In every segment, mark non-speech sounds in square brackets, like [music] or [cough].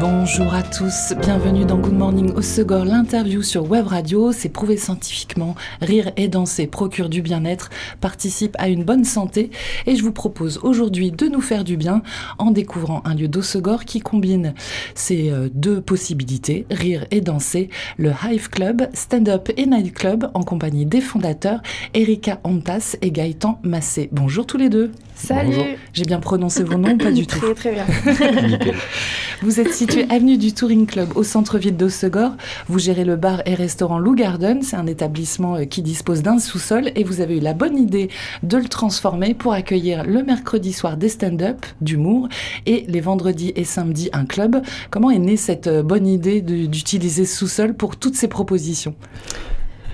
Bonjour à tous, bienvenue dans Good Morning au Segor, l'interview sur Web Radio. C'est prouvé scientifiquement, rire et danser procure du bien-être, participe à une bonne santé et je vous propose aujourd'hui de nous faire du bien en découvrant un lieu d'Ossegor qui combine ces euh, deux possibilités, rire et danser, le Hive Club, Stand-Up et Night Club en compagnie des fondateurs Erika Antas et Gaëtan Massé. Bonjour tous les deux. Salut. J'ai bien prononcé vos noms, pas du [laughs] tout. Très très bien. [laughs] Vous êtes situé avenue du Touring Club au centre-ville d'Ossegor. Vous gérez le bar et restaurant Lou Garden. C'est un établissement euh, qui dispose d'un sous-sol et vous avez eu la bonne idée de le transformer pour accueillir le mercredi soir des stand-up, d'humour et les vendredis et samedis un club. Comment est née cette euh, bonne idée d'utiliser ce sous-sol pour toutes ces propositions?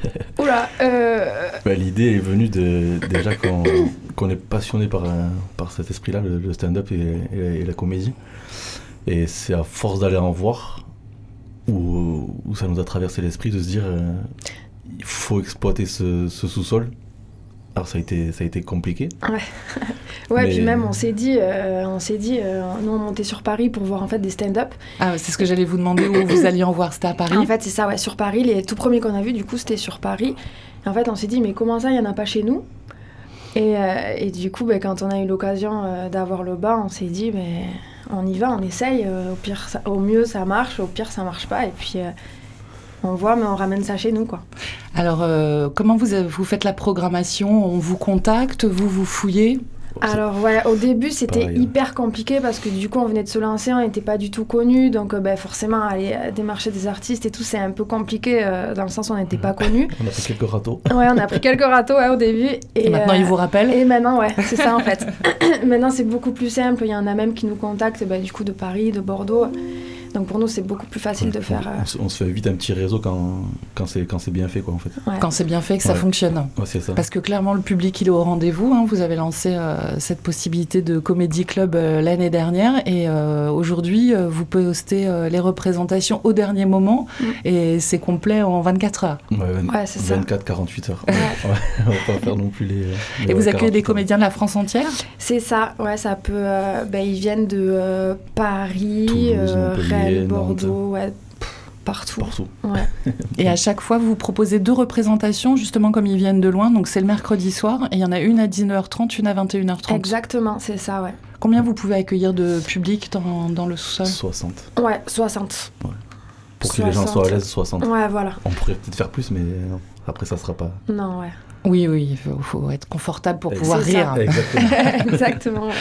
[laughs] Oula, euh, Bah, L'idée est venue de, déjà quand [coughs] qu'on est passionné par, euh, par cet esprit-là, le, le stand-up et, et- et la comédie. Et c'est à force d'aller en voir où, où ça nous a traversé l'esprit de se dire euh, il faut exploiter ce, ce sous-sol. Alors ça a été, ça a été compliqué. ouais, [laughs] Mais- puis même on s'est dit, euh, on s'est dit, euh, nous on montait sur Paris pour voir en fait des stand-up. Ah, c'est ce que j'allais vous demander où vous alliez en voir. C'était à Paris En fait, c'est ça, ouais, sur Paris. Les tout premiers qu'on a vus, du coup, c'était sur Paris. Et en fait, on s'est dit, mais comment ça, il y en a pas chez nous? Et, euh, et du coup, ben, quand on a eu l'occasion euh, d'avoir le bas, on s'est dit, ben, on y va, on essaye. euh, au pire, au mieux, ça marche. Au pire, ça marche pas. Et puis, on voit, mais on ramène ça chez nous. Alors, comment vous faites la programmation? On vous contacte? Vous vous fouillez? Alors ouais, au début c'était hein. hyper compliqué parce que du coup on venait de se lancer, on n'était pas du tout connus, donc euh, ben, forcément aller euh, démarcher des artistes et tout c'est un peu compliqué euh, dans le sens où on n'était pas connus. [laughs] On a fait quelques râteaux. Ouais, on a pris quelques râteaux ouais, au début. Et, Et, maintenant, euh, ils vous rappellent Et maintenant ouais, c'est ça en fait. [laughs] [clears throat] maintenant c'est beaucoup plus simple, il y en a même qui nous contactent ben, du coup de Paris, de Bordeaux. Donc pour nous c'est beaucoup plus facile de faire... On, se- on se fait vite un petit réseau quand, quand c'est quand c'est bien fait quoi en fait. ouais. Quand c'est bien fait, que ça Ouais. fonctionne. Ouais, c'est ça. Parce que clairement, le public, il est au rendez-vous. hein. Vous avez lancé euh, cette possibilité de comédie club euh, l'année dernière. Et euh, aujourd'hui, euh, vous postez euh, les représentations au dernier moment. Mm. Et c'est complet en 24 heures. Ouais, vingt- Ouais, c'est ça. 24-48 heures. [laughs] Ouais, on va pas faire non plus les. les Et vous accueillez des 48 heures. comédiens de la France entière? C'est ça, ouais, ça peut. euh, ben, ils viennent de euh, Paris, Toulouse, euh, Montpellier, Rennes, Nantes. Bordeaux, ouais, pff, partout. Partout. Ouais. [laughs] Et à chaque fois, vous proposez deux représentations, justement comme ils viennent de loin. Donc c'est le mercredi soir. Et il y en a une à 19h30, une à 21h30. Exactement, c'est ça, ouais. Combien vous pouvez accueillir de public dans, dans le sous-sol? 60. Ouais, 60. Pour que les gens 60. soient à l'aise, 60. Ouais, voilà. On pourrait peut-être faire plus, mais non. Après, ça sera pas. Non, ouais. Oui, oui, il faut, faut être confortable pour pouvoir ça. rire. Exactement. [laughs] [laughs] Exactement. ouais.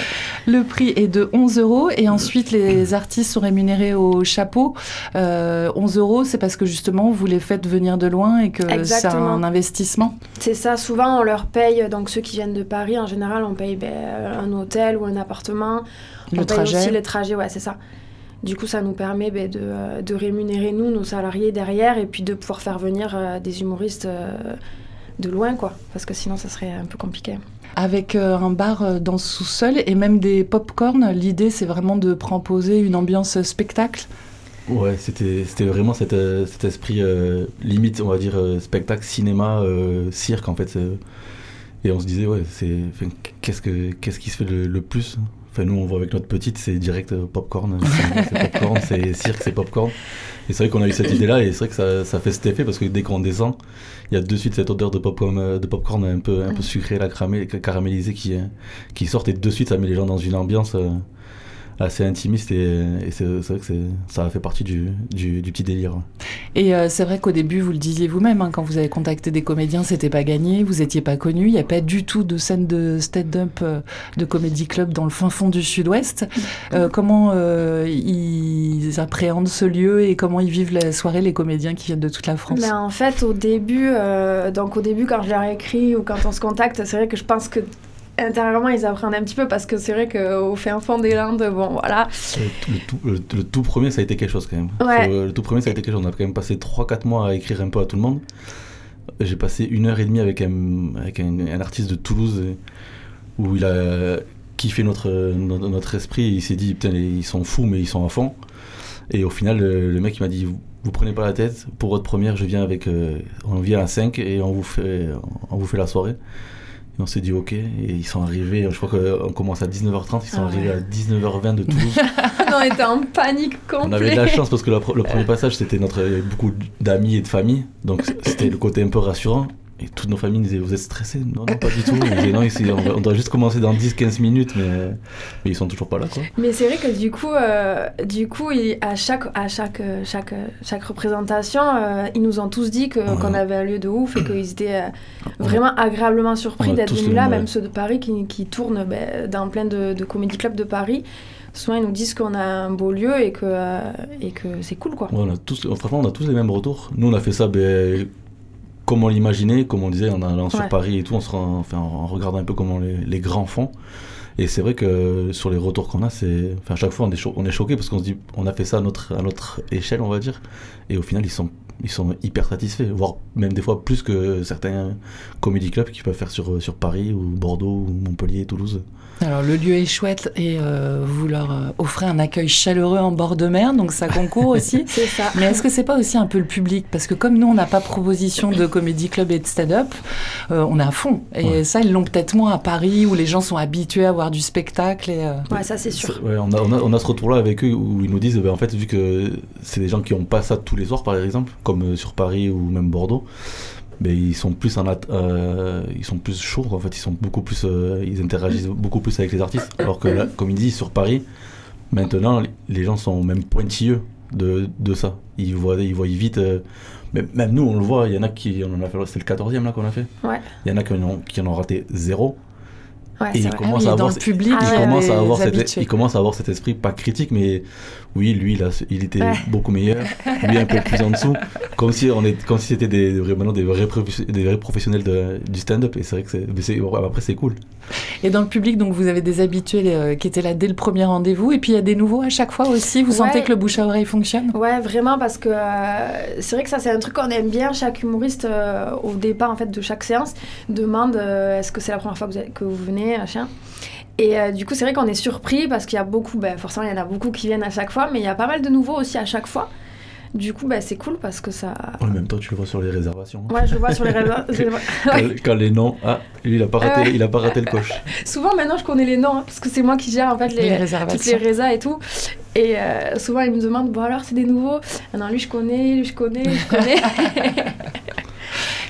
Le prix est de 11 euros et ensuite les artistes sont rémunérés au chapeau. Euh, 11 euros, c'est parce que justement vous les faites venir de loin et que c'est un investissement. C'est ça, souvent on leur paye, donc ceux qui viennent de Paris, en général, on paye ben, un hôtel ou un appartement. Le on paye trajet. aussi les trajets, ouais, c'est ça. Du coup, ça nous permet ben, de, euh, de rémunérer nous, nos salariés derrière, et puis de pouvoir faire venir euh, des humoristes euh, de loin, quoi. Parce que sinon, ça serait un peu compliqué. Avec euh, un bar dans ce sous-sol et même des pop-corn, l'idée c'est vraiment de proposer une ambiance spectacle? Ouais, c'était c'était vraiment cet, euh, cet esprit euh, limite, on va dire, euh, spectacle, cinéma, euh, cirque en fait. euh. et on se disait, ouais, c'est qu'est-ce que qu'est-ce qui se fait le, le plus? Enfin, nous, on voit avec notre petite, c'est direct euh, popcorn. [laughs] c'est popcorn, c'est cirque, c'est popcorn. Et c'est vrai qu'on a eu cette idée-là, et c'est vrai que ça, ça fait cet effet, parce que dès qu'on descend, il y a de suite cette odeur de popcorn, euh, de popcorn un peu, un peu sucré, là, caramé- caramélisé qui, euh, qui sort, et de suite, ça met les gens dans une ambiance euh, assez intimiste, et, et c'est vrai que ça fait partie du, du, du petit délire. Et euh, c'est vrai qu'au début, vous le disiez vous-même, hein, quand vous avez contacté des comédiens, c'était pas gagné, vous étiez pas connu, il n'y a pas du tout de scène de stand-up euh, de comédie club dans le fin fond du sud-ouest. [laughs] Euh, comment euh, ils appréhendent ce lieu et comment ils vivent la soirée, les comédiens qui viennent de toute la France? Ben, en fait, au début, euh, donc au début, quand je leur ai écrit ou quand on se contacte, c'est vrai que je pense que intérieurement, ils apprennent un petit peu parce que c'est vrai qu'au fin fond des Landes, bon, voilà. Le, le tout, le- le tout premier, ça a été quelque chose quand même. Ouais. Faut- le tout premier, ça a été quelque chose. On a quand même passé 3-4 mois à écrire un peu à tout le monde. J'ai passé une heure et demie avec un, avec un, un artiste de Toulouse euh, où il a, kiffé notre, notre, notre esprit. Il s'est dit, putain, ils sont fous, mais ils sont à fond. Et au final, le, le mec, il m'a dit, vous, vous prenez pas la tête. Pour votre première, je viens avec, euh, on vient à 5 et on vous fait, on vous fait la soirée. Et on s'est dit ok, et ils sont arrivés, je crois qu'on commence à 19h30, ils sont Ah arrivés à 19h20 de Toulouse. [laughs] on était en panique On avait de complète. la chance parce que le, le premier passage c'était notre beaucoup d'amis et de famille, donc c'était le côté un peu rassurant. Et toutes nos familles disaient vous êtes stressés Non, non, pas du tout. On disait non, ici, on, va- on doit juste commencer dans 10-15 minutes, mais, mais ils sont toujours pas là quoi. Mais c'est vrai que du coup, euh, du coup, il- à chaque, à chaque, chaque, chaque représentation, euh, ils nous ont tous dit Ouais. qu'on avait un lieu de ouf et qu'ils étaient euh, vraiment agréablement surpris d'être venus là, même, ceux de Paris qui, qui tournent ben, dans plein de, de comédie clubs de Paris. Souvent, ils nous disent qu'on a un beau lieu et que, et que c'est cool, quoi. Ouais, on a tous, franchement, on a tous les mêmes retours. Nous, on a fait ça ben, comme on l'imaginait, comme on disait, en allant sur. Paris et tout, on se rend- enfin, en regardant un peu comment les, les grands font. Et c'est vrai que sur les retours qu'on a, c'est, enfin, à chaque fois, on est, cho- on est choqué parce qu'on se dit, on a fait ça à notre, à notre échelle, on va dire. Et au final, ils sont, ils sont hyper satisfaits, voire même des fois plus que certains comédie clubs qui peuvent faire sur, sur Paris ou Bordeaux ou Montpellier, Toulouse. Alors le lieu est chouette et euh, vous leur euh, offrez un accueil chaleureux en bord de mer, donc ça concourt [laughs] aussi. C'est ça. Mais est-ce que c'est pas aussi un peu le public? Parce que comme nous, on n'a pas proposition de comédie club et de stand-up, euh, on est à fond. Et Ouais. ça, ils l'ont peut-être moins à Paris, où les gens sont habitués à voir du spectacle. Et, euh, Ouais, ça, c'est sûr. Ouais, on, a, on, a, on a ce retour-là avec eux où ils nous disent, ben, en fait, vu que c'est des gens qui n'ont pas ça tous les soirs, par exemple, comme sur Paris ou même Bordeaux, ben, ils sont plus en euh, ils sont plus chauds, en fait, ils sont beaucoup plus, euh, ils interagissent beaucoup plus avec les artistes. Alors que là, comme ils disent sur Paris, maintenant, les gens sont même pointilleux de, de ça. Ils voient, ils voient vite. euh, même, même nous, on le voit, il y en a qui, on en a fait, c'est le 14e là qu'on a fait. Ouais. Il y en a qui en ont, qui en ont raté zéro. Ouais, Et il commence Ah oui, à avoir le ce- public, Ah il il, y a commence à des avoir cet, habitués. il commence à avoir cet esprit pas critique, mais oui, lui, il, a, il était Ouais. beaucoup meilleur, lui un peu plus en dessous, comme si, on est, comme si c'était des, maintenant des vrais, des vrais professionnels de- du stand-up. Et c'est vrai que c'est, après, c'est cool. Et dans le public, donc vous avez des habitués euh, qui étaient là dès le premier rendez-vous, et puis il y a des nouveaux à chaque fois aussi. Vous Ouais. sentez que le bouche à oreille fonctionne? Ouais, vraiment, parce que euh, c'est vrai que ça, c'est un truc qu'on aime bien. Chaque humoriste, euh, au départ en fait, de chaque séance, demande euh, est-ce que c'est la première fois que vous, êtes- que vous venez, machin. Et euh, du coup, c'est vrai qu'on est surpris parce qu'il y a beaucoup, ben, forcément, il y en a beaucoup qui viennent à chaque fois, mais il y a pas mal de nouveaux aussi à chaque fois. Du coup, ben, c'est cool parce que ça. En même temps, tu le vois sur les réservations. Ouais, je le vois sur les [laughs] vois. Quand, quand les noms, ah, lui, il a pas raté, Ouais. il a pas raté le coche. [laughs] Souvent, maintenant, je connais les noms hein, parce que c'est moi qui gère en fait Les les, réservations. toutes les résas et tout. Et euh, souvent, ils me demandent bon, alors, c'est des nouveaux? Ah Non, lui, je connais, lui, je connais, lui, je connais. [laughs]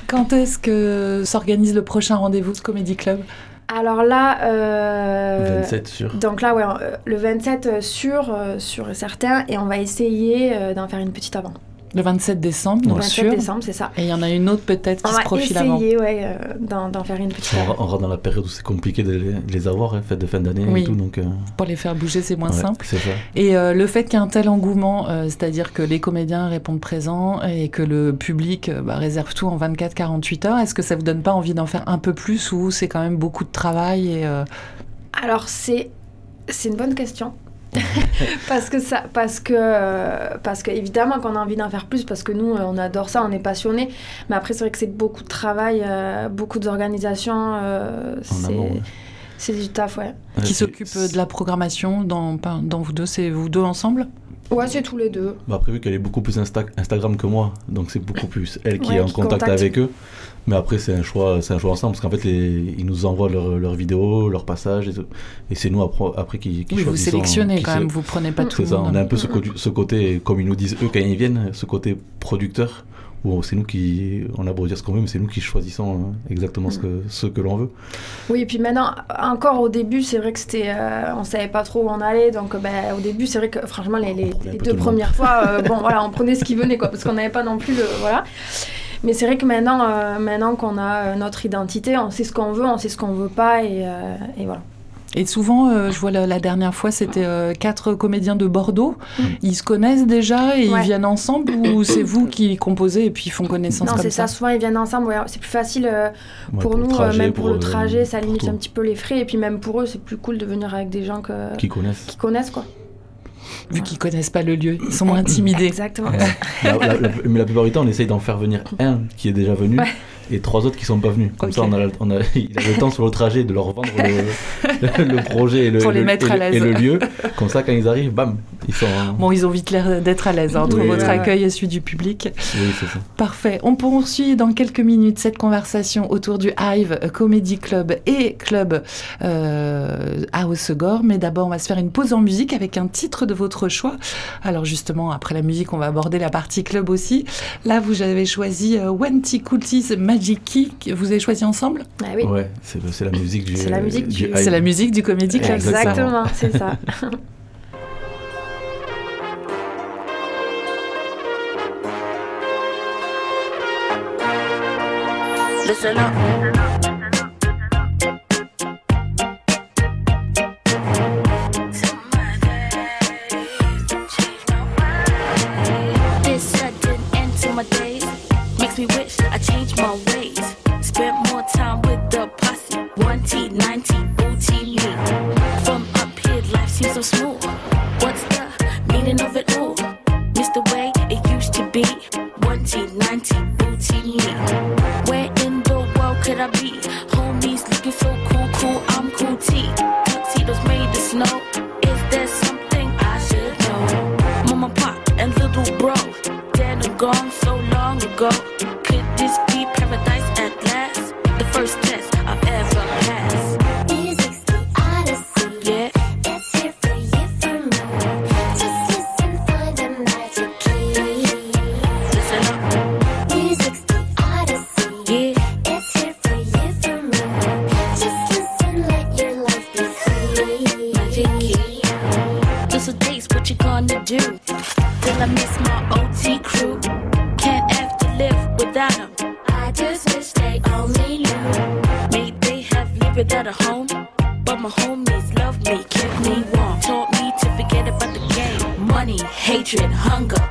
Quand est-ce que s'organise le prochain rendez-vous de Comedy Club? Alors là, euh, 27 sur. donc là, ouais, euh, le 27 euh, sûr, sûr et certain, et on va essayer euh, d'en faire une petite avant. Le 27 décembre, Le donc 27 sûr. décembre, c'est ça. Et il y en a une autre peut-être On qui se va profile avant. essayer, ouais, euh, d'en, d'en faire une petite On, on rentre dans la période où c'est compliqué de les, de les avoir, hein, fête de fin d'année Oui. et tout, donc. euh, Pour les faire bouger, c'est moins ouais, simple. C'est ça. Et euh, le fait qu'il y ait un tel engouement, euh, c'est-à-dire que les comédiens répondent présents et que le public euh, bah, réserve tout en 24-48 heures, est-ce que ça vous donne pas envie d'en faire un peu plus ou c'est quand même beaucoup de travail et, euh, Alors, c'est, c'est une bonne question. [laughs] parce que ça parce que parce que évidemment qu'on a envie d'en faire plus parce que nous on adore ça on est passionnés. Mais après c'est vrai que c'est beaucoup de travail euh, beaucoup d'organisation euh, c'est ouais. c'est du taf ouais. Qui s'occupe de la programmation dans, dans vous deux C'est vous deux ensemble? Ouais c'est tous les deux. Bah après, vu qu'elle est beaucoup plus Insta- Instagram que moi, donc c'est beaucoup plus elle qui Ouais, est en qui contact, contacte. avec eux. Mais après, c'est un choix, c'est un choix ensemble, parce qu'en fait, les- ils nous envoient leurs vidéos, leurs passages, et, c'est nous après, après qui, qui Oui, vous sélectionnez qui quand même, vous prenez pas tout C'est ça, on a un peu ce côté, comme ils nous disent eux quand ils viennent, ce côté producteur, où c'est nous qui, on a beau dire ce qu'on veut, mais c'est nous qui choisissons hein, exactement ce que, ce que l'on veut. oui et puis maintenant encore au début c'est vrai que c'était euh, on savait pas trop où on allait donc euh, ben, au début c'est vrai que franchement les, les- deux le premières fois euh, [laughs] bon voilà on prenait ce qui venait quoi parce qu'on n'avait pas non plus le voilà. Mais c'est vrai que maintenant euh, maintenant qu'on a notre identité on sait ce qu'on veut on sait ce qu'on veut pas et, et voilà Et souvent, euh, je vois la, la dernière fois, c'était euh, quatre comédiens de Bordeaux. Mm. Ils se connaissent déjà et ils viennent ensemble ou [coughs] c'est vous qui composez et puis ils font connaissance non c'est ça, ça souvent ils viennent ensemble ouais, c'est plus facile euh, Ouais, pour, nous euh, trajet, même pour, le euh, trajet ça limite tout. un petit peu les frais et puis même pour eux c'est plus cool de venir avec des gens que, Qui connaissent. qui connaissent quoi Vu qu'ils connaissent pas le lieu, ils sont moins [coughs] intimidés. exactement La- la- la- mais la plupart du temps, on essaye d'en faire venir un qui est déjà venu. Et trois autres qui sont pas venus. Comme ça, on a, on a, [laughs] il a le temps sur le trajet de leur vendre le, [laughs] le projet et le, Pour les et le- mettre et à le- l'aise. et le lieu. Comme ça, quand ils arrivent, bam, ils sont. Bon, ils ont vite l'air d'être à l'aise hein, entre Oui, votre ouais. accueil et celui du public. Oui, c'est ça. Parfait. On poursuit dans quelques minutes cette conversation autour du Hive Comedy Club et Club euh, à Hossegor. Mais d'abord, on va se faire une pause en musique avec un titre de votre choix. Alors justement, après la musique, on va aborder la partie club aussi. Là, vous avez choisi euh, Wenty Coultis Magic Key. que Vous avez choisi ensemble? Ah oui, Ouais, c'est c'est la musique du. C'est la musique du- hype. C'est la musique du Comedy Club. exactement, c'est ça. [laughs] Listen up. What's the meaning of it all? Miss the way it used to be. One T, nine T, booty me. Where in the world could I be? I miss my OT crew. Can't have to live without 'em. I just wish they only knew. May they have lived without a home, but my homies love me, kept me warm, taught me to forget about the game. Money, hatred, hunger,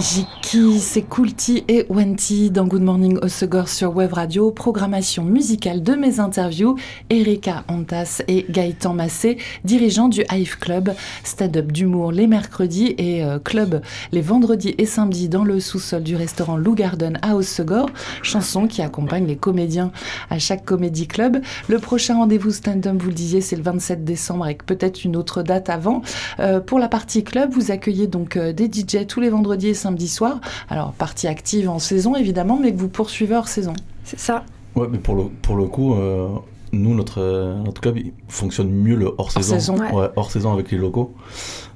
The Key, c'est Coolty et Wenty dans Good Morning Osegor sur Web Radio. Programmation musicale de mes interviews, Erika Antas et Gaëtan Massé, dirigeants du Hive Club, stand-up d'humour les mercredis et euh, club les vendredis et samedis dans le sous-sol du restaurant Lou Garden à Osegor. Chanson qui accompagne les comédiens à chaque comédie club. Le prochain rendez-vous stand-up, vous le disiez, c'est le 27 décembre avec peut-être une autre date avant. Euh, pour la partie club, vous accueillez donc euh, des DJ tous les vendredis et samedis soirs. Alors, partie active en saison évidemment, mais que vous poursuivez hors saison. C'est ça. Ouais, mais pour le, pour le coup, euh, nous, notre, euh, notre club il fonctionne mieux le hors-saison. Hors-saison. Ouais. Ouais, hors-saison avec les locaux.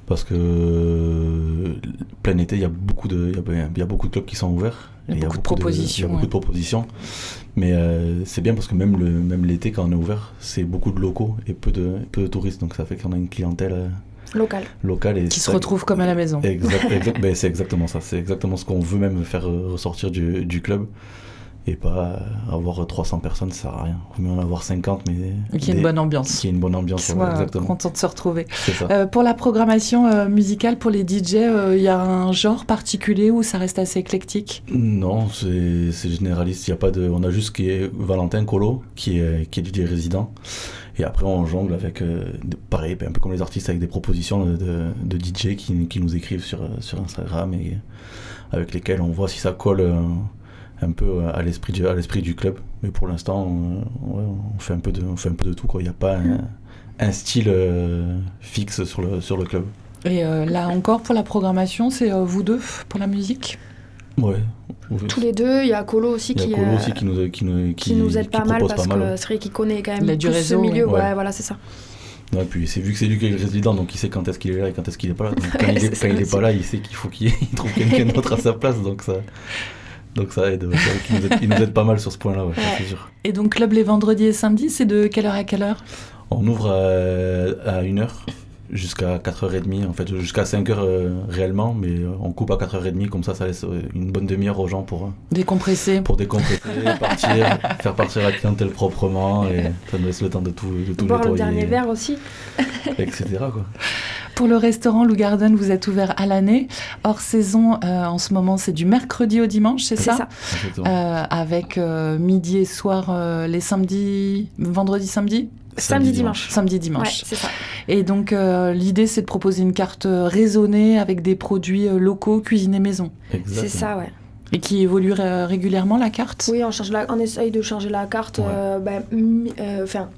Parce que euh, plein été, il y, a beaucoup de- il y, a, il y a beaucoup de clubs qui sont ouverts. Il y a beaucoup de il y propositions, a beaucoup de propositions. Mais euh, c'est bien parce que même le même l'été, quand on est ouvert, c'est beaucoup de locaux et peu de, peu de touristes. Donc ça fait qu'on a une clientèle Local. Et Qui se retrouve comme à la maison. Exact, [laughs] exact- ben, c'est exactement ça. C'est exactement ce qu'on veut même faire euh, ressortir du, du club. Et pas euh, avoir 300 personnes, ça sert à rien. Il vaut mieux en avoir 50, mais. Et qui a une bonne ambiance. Qui a une bonne ambiance, soit exactement. content de se retrouver. C'est ça. Euh, pour la programmation euh, musicale, pour les DJ, euh, il y a un genre particulier où ça reste assez éclectique? Non, c'est c'est généraliste. Il y a pas de, on a juste qui est Valentin Colo, qui est, qui est DJ résident. Et après, on jongle avec, euh, pareil, un peu comme les artistes, avec des propositions de, DJ qui, nous écrivent sur, euh, Instagram et avec lesquels on voit si ça colle euh, un peu à l'esprit du, à l'esprit du club. Mais pour l'instant, on, fait un peu de, on fait un peu de tout. Il n'y a pas un, style fixe sur le, sur le club. Et là encore, pour la programmation, c'est vous deux pour la musique? Ouais. Tous les deux, il y a Colo aussi Il y a qui, Colo euh, aussi qui nous, qui nous, qui nous aide qui pas mal parce pas mal, que c'est vrai qu'il connaît quand même plus réseau, ce milieu. ouais. Voilà, c'est ça. Ouais, puis c'est vu que c'est lui qui est le résident, donc il sait quand est-ce qu'il est là et quand est-ce qu'il est pas là. Donc, [laughs] quand il est, ça quand il est aussi. pas là, il sait qu'il faut qu'il [laughs] il trouve quelqu'un d'autre à sa place, donc ça, donc ça aide. ouais. C'est vrai qu'il nous aide, il nous aide pas mal sur ce point-là, ouais, c'est sûr. Et donc, club les vendredis et samedis, c'est de quelle heure à quelle heure? On ouvre à, à 1h jusqu'à 4h30, en fait, jusqu'à 5h euh, réellement, mais euh, on coupe à 4h30, comme ça, ça laisse euh, une bonne demi-heure aux gens pour, Décompressé pour décompresser, [laughs] partir, faire partir la clientèle proprement, et ça nous laisse le temps de tout, de tout Boire le nettoyer, dernier verre aussi. etc. Quoi. Pour le restaurant Lou Garden, vous êtes ouvert à l'année. Hors saison, euh, en ce moment, c'est du mercredi au dimanche, c'est C'est ça, ça. Euh, Avec euh, midi et soir euh, les samedis, vendredi, samedi? Samedi, dimanche. Samedi, Ouais, dimanche. c'est ça. Et donc, euh, l'idée, c'est de proposer une carte euh, raisonnée avec des produits euh, locaux, cuisinés maison. C'est ça, ouais. Et qui évolue euh, régulièrement, la carte? Oui, on, change la... on essaye de changer la carte Ouais. euh, enfin,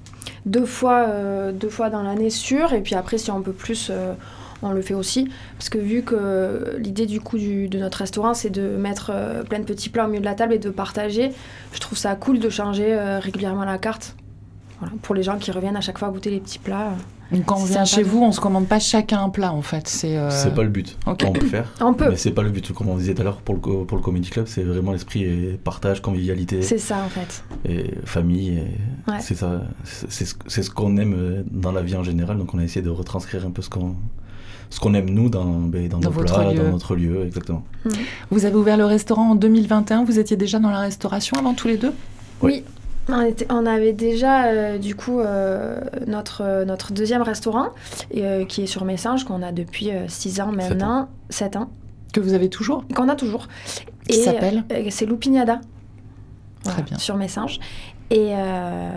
deux, fois, euh, deux fois dans l'année sûr. Et puis après, si on peut plus, euh, on le fait aussi. Parce que vu que l'idée du coup du- de notre restaurant, c'est de mettre euh, plein de petits plats au milieu de la table et de partager, je trouve ça cool de changer euh, régulièrement la carte. Voilà, pour les gens qui reviennent à chaque fois goûter les petits plats. Quand on vient chez vous, on se commande pas chacun un plat, en fait. C'est euh, C'est pas le but. ok. On peut faire. On peut. Mais c'est pas le but. Comme on disait tout à l'heure pour le, pour le Comedy Club, c'est vraiment l'esprit et partage, convivialité C'est ça en fait. et famille. et Ouais. C'est ça. C'est c'est ce, qu'on aime euh, dans la vie en général. Donc on a essayé de retranscrire un peu ce qu'on ce qu'on aime nous dans, ben, dans, Dans nos votre plats, lieu. dans notre lieu, exactement. Vous avez ouvert le restaurant en 2021. Vous étiez déjà dans la restauration avant tous les deux? Oui. Oui. On, était- on avait déjà euh, du coup euh, notre, euh, notre deuxième restaurant et, euh, qui est sur Messinges qu'on a depuis 6 ans maintenant, 7 ans, Que vous avez toujours qu'on a toujours. Qui s'appelle euh, C'est Lupiniada. Très bien. Sur Messinges. Et euh,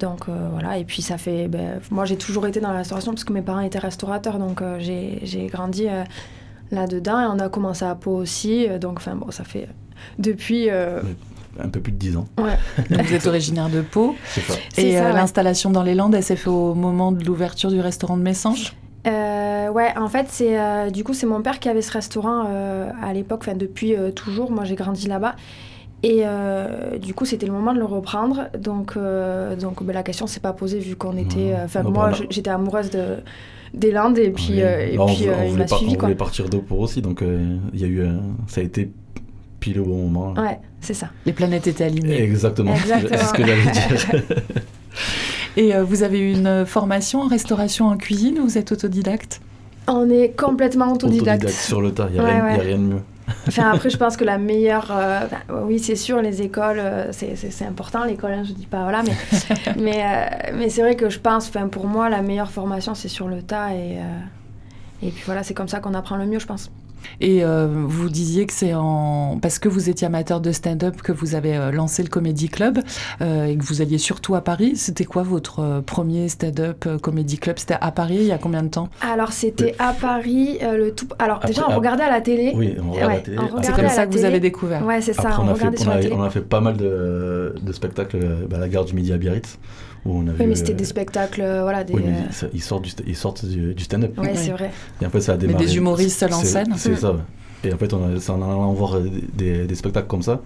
donc euh, voilà, et puis ça fait. ben, moi j'ai toujours été dans la restauration parce que mes parents étaient restaurateurs donc euh, j'ai j'ai grandi euh, là-dedans et on a commencé à Pau aussi. donc enfin bon, ça fait. Depuis. euh, Un peu plus de 10 ans. ouais. [laughs] Vous êtes originaire de Pau. C'est ça. C'est Et euh, ouais. l'installation dans les Landes, elle s'est faite au moment de l'ouverture du restaurant de Messanges Euh, ouais, en fait, c'est euh, du coup c'est mon père qui avait ce restaurant euh, à l'époque, enfin depuis euh, toujours. Moi, j'ai grandi là-bas. Et euh, du coup, c'était le moment de le reprendre. Donc, euh, donc ben, la question s'est pas posée vu qu'on était. Euh, Enfin, moi, j'étais amoureuse de des Landes et puis, Oui. euh, et on puis voulait- euh, on il voulait m'a par- suivi on quoi. voulait partir d'eau pour aussi, donc euh, il y a eu, ça a été pile au bon moment. Ouais, c'est ça. Les planètes étaient alignées. Exactement. Exactement. C'est ce que j'allais dire. [laughs] Et euh, vous avez une formation en restauration en cuisine ou vous êtes autodidacte? On est complètement autodidacte. Autodidacte sur le tas, il n'y a, Ouais, rien- ouais. y a rien de mieux. Enfin, après, je [laughs] pense que la meilleure. euh, oui, c'est sûr, les écoles, euh, c'est- c'est c'est important, l'école, hein, je dis pas, voilà, mais, [laughs] mais, euh, mais c'est vrai que je pense, pour moi, la meilleure formation, c'est sur le tas, et, euh, et puis voilà, c'est comme ça qu'on apprend le mieux, je pense. Et euh, vous disiez que c'est en parce que vous étiez amateur de stand-up que vous avez euh, lancé le Comedy Club euh, et que vous alliez surtout à Paris. C'était quoi votre euh, premier stand-up euh, Comedy Club? C'était à Paris il y a combien de temps? Alors, c'était à Paris, euh, le tout. Alors, déjà, on regardait à la télé. Oui, on regarde Ouais, la télé. C'est regardait comme à ça que vous avez découvert. Ouais, c'est ça, Après, on, on, a regardait fait, sur on, la a, télé. on a fait pas mal de, de spectacles bah, à la gare du Midi à Biarritz. Où on a Oui, vu, mais c'était euh, des spectacles, euh, voilà, des. Oui, mais euh, ils sortent du, sta- ils sortent du, du stand-up. Ouais, Oui. c'est vrai. Et en fait, ça a Mais démarré. des humoristes seuls en C'est- scène. C'est ça. Et en fait, on a, c'est en allant voir des, des spectacles comme ça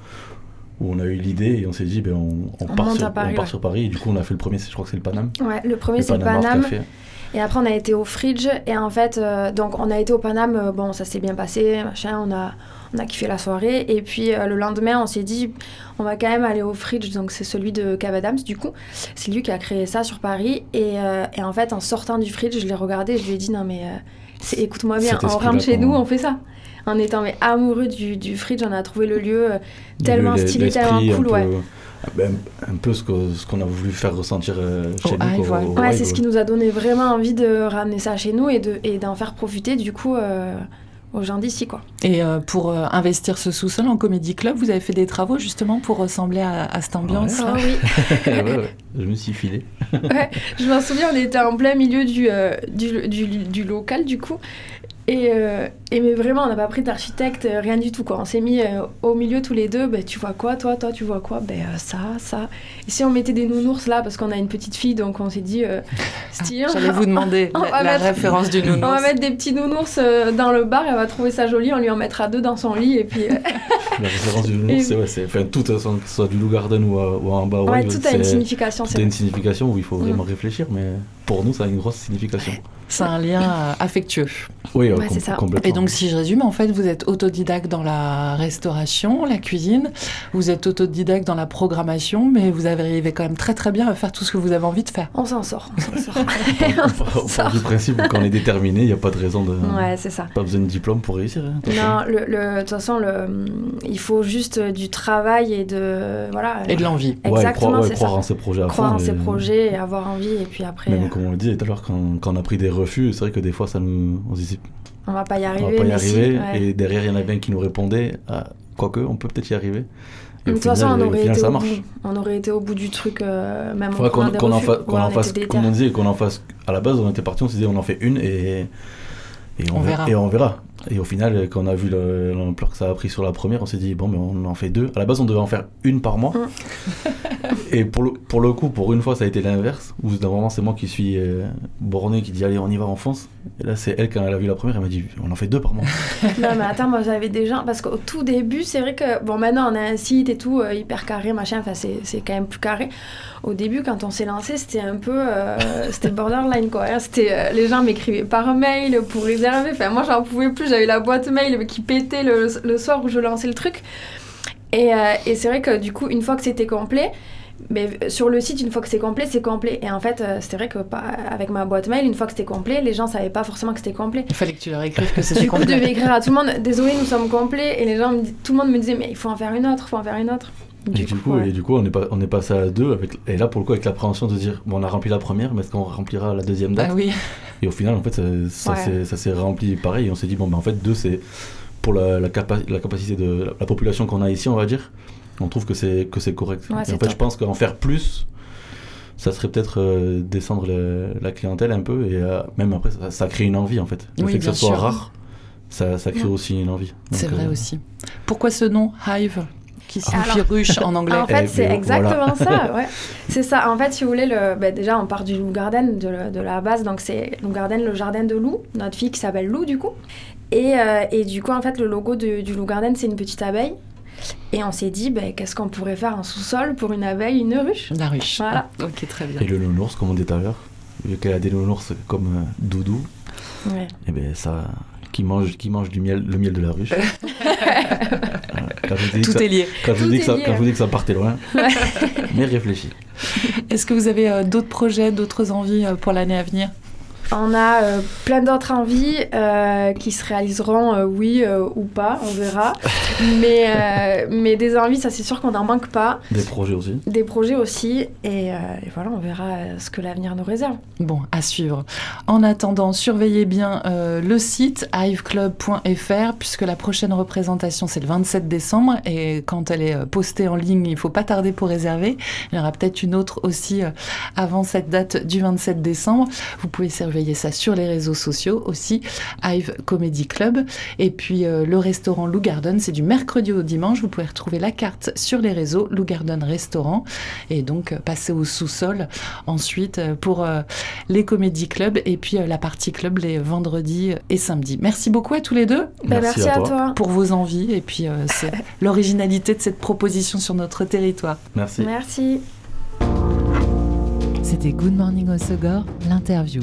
où on a eu l'idée et on s'est dit, ben, on, on On part, sur, à Paris, on part ouais. sur Paris. Et du coup, on a fait le premier, je crois que c'est le Paname. Ouais, le premier c'est le Art Paname. Et après, on a été au Fridge. Et en fait, euh, donc on a été au Paname. euh, bon, ça s'est bien passé, machin. On a, on a kiffé la soirée. Et puis euh, le lendemain, on s'est dit, on va quand même aller au Fridge. Donc c'est celui de Cave Adams, du coup. C'est lui qui a créé ça sur Paris. Et, euh, et en fait, en sortant du Fridge, je l'ai regardé. Je lui ai dit, non, mais écoute-moi bien, on rentre chez nous, on fait ça. En étant mais, amoureux du, du Fridge, on a trouvé le lieu tellement Le- stylé, tellement cool, ouais. Ben, un peu ce que- ce qu'on a voulu faire ressentir euh, chez Au nous. Hive, quoi, ouais. au Ouais, Hive, c'est ce qui nous a donné vraiment envie de ramener ça chez nous et de et d'en faire profiter du coup euh, aux gens d'ici quoi. Et euh, pour euh, investir ce sous-sol en comédie club, vous avez fait des travaux justement pour ressembler à, à cette ambiance Ah oui, [laughs] ouais, ouais, je me suis filé. je m'en souviens, on était en plein milieu du, euh, du, du, du local du coup. Et, euh, et mais vraiment, on n'a pas pris d'architecte, euh, rien du tout quoi. On s'est mis euh, au milieu tous les deux. Ben, tu vois quoi, toi, toi, tu vois quoi? Ben euh, ça, ça. Et si on mettait des nounours là, parce qu'on a une petite fille, donc on s'est dit, euh, [laughs] stylé, Ah, J'allais vous demander [laughs] On la, va la mettre- référence du [laughs] On va nounours. mettre des petits nounours euh, dans le bar, elle va trouver ça joli, on lui en mettra deux dans son lit et puis euh, La référence du loup, c'est ouais, c'est- enfin, tout, euh, que ce soit du loup garden ou, ou en bas, ouais, tout a une signification. tout c'est a une signification où il faut Mm. vraiment réfléchir, mais pour nous, ça a une grosse signification. C'est un lien euh, affectueux. Oui, Ouais, c'est ça. complètement. Et donc, si je résume, en fait, vous êtes autodidacte dans la restauration, la cuisine, vous êtes autodidacte dans la programmation, mais vous arrivez quand même très très bien à faire tout ce que vous avez envie de faire. On s'en sort, on s'en sort. [laughs] on part du principe que quand on est déterminé, il n'y a pas de raison de. ouais, c'est ça. Pas besoin de diplôme pour réussir. hein, de. Non, le, le- de toute façon, le, il faut juste du travail et de. Voilà. Et de l'envie. Ouais, Exactement, croire, ouais, c'est croire ça. en ses projets à Croire fond. en ses et- projets et avoir envie, et puis après, Même euh, comme on le disait tout à l'heure, quand, quand on a pris des refus, c'est vrai que des fois, ça nous, on se disait, on va pas y on arriver. va pas y mais si, arriver. ouais. Et derrière, il y en avait un qui nous répondait, ah, quoique, on peut peut-être y arriver. Et De au toute façon, final, on au aurait, final, été ça marche. bout. on aurait été au bout du truc, euh, même en qu'on qu'on en, qu'on en on fasse, comme on disait, qu'on en fasse. À la base, on était parti, on s'est dit, on en fait une et, et On verra. Et on verra. Et au final, quand on a vu le- l'ampleur que ça a pris sur la première, on s'est dit, bon, mais on en fait deux. À la base, on devait en faire une par mois. et pour le, pour le coup, pour une fois, ça a été l'inverse. Où moment, c'est moi qui suis euh, borné, qui dit, allez, on y va, on fonce. Et là, c'est elle, quand elle a vu la première, elle m'a dit, on en fait deux par mois. [laughs] Non, mais attends, moi j'avais des gens. Parce qu'au tout début, c'est vrai que. Bon, maintenant on a un site et tout, euh, hyper carré, machin, enfin c'est c'est quand même plus carré. Au début, quand on s'est lancé, c'était un peu. euh, c'était borderline quoi. hein. C'était, euh, les gens m'écrivaient par mail pour réserver. Enfin, moi j'en pouvais plus, j'avais la boîte mail qui pétait le, soir où je lançais le truc. Et, euh, et c'est vrai que du coup, une fois que c'était complet, mais sur le site, une fois que c'est complet, c'est complet. Et en fait, euh, c'est vrai que pas, avec ma boîte mail, une fois que c'était complet, les gens savaient pas forcément que c'était complet. Il fallait que tu leur écrives que [laughs] c'était Du coup, je complet. devais écrire à tout le monde, désolé, nous sommes complets. Et les gens, me dis- tout le monde me disait, mais il faut en faire une autre, il faut en faire une autre. et, du coup, ouais. et du coup, on est, pas, on est passé à deux. Avec, et là, pour le coup, avec l'appréhension de dire, bon, on a rempli la première, mais est-ce qu'on remplira la deuxième date? Ah oui, Et au final, en fait, ça, ça Ouais. s'est- ça s'est rempli pareil. Et on s'est dit, bon, ben, en fait, deux, c'est pour la, la, capa- la capacité de la, la population qu'on a ici, on va dire. On trouve que c'est que c'est correct. Ouais, et c'est en fait, top. je pense qu'en faire plus, ça serait peut-être euh, descendre le- la clientèle un peu. Et euh, même après, ça, ça crée une envie, en fait. Le Oui, fait que ça soit sûr. rare, ça, ça crée Ouais. aussi une envie. c'est vrai euh, aussi. Pourquoi ce nom Hive qui signifie Alors- ruche en [laughs] anglais En fait, Eh c'est exactement ça, [laughs] ouais. C'est ça. En fait, si vous voulez, le, bah, déjà, on part du Lou Garden, de, la- de la base. Donc, c'est Lou Garden, le jardin de Lou, notre fille qui s'appelle Lou, du coup. Et, euh, et du coup, en fait, le logo de- du Lou Garden, c'est une petite abeille. Et on s'est dit, bah, qu'est-ce qu'on pourrait faire en sous-sol pour une abeille, une ruche? La ruche. Voilà. Ah, ok, très bien. Et le nounours, comme on dit tout à l'heure, vu qu'elle a des nounours comme euh, Doudou, Ouais. et ben ça, qui mange, qui mange du miel, le miel de la ruche. [laughs] Quand je dis Tout ça- est lié. quand je vous Tout dis que est ça, lié. quand je vous dis que ça partait loin, mais réfléchis. Est-ce que vous avez euh, d'autres projets, d'autres envies euh, pour l'année à venir? On a euh, plein d'autres envies euh, qui se réaliseront, euh, oui euh, ou pas, on verra. mais, euh, mais des envies, ça c'est sûr qu'on n'en manque pas. Des projets aussi. Des projets aussi. Et, euh, et voilà, on verra ce que l'avenir nous réserve. Bon, à suivre. En attendant, surveillez bien euh, le site hiveclub.fr puisque la prochaine représentation c'est le 27 décembre et quand elle est postée en ligne, il faut pas tarder pour réserver. Il y aura peut-être une autre aussi euh, avant cette date du 27 décembre. Vous pouvez surveiller surveiller ça sur les réseaux sociaux aussi, Hive Comedy Club. Et puis euh, le restaurant Lou Garden, c'est du mercredi au dimanche. Vous pouvez retrouver la carte sur les réseaux Lou Garden Restaurant. Et donc euh, passer au sous-sol ensuite euh, pour euh, les comédie clubs et puis euh, la partie club les vendredis et samedis. Merci beaucoup à tous les deux Bah, merci, à toi. pour vos envies et puis euh, c'est [laughs] l'originalité de cette proposition sur notre territoire. Merci. Merci. C'était Good Morning Osogor, l'interview.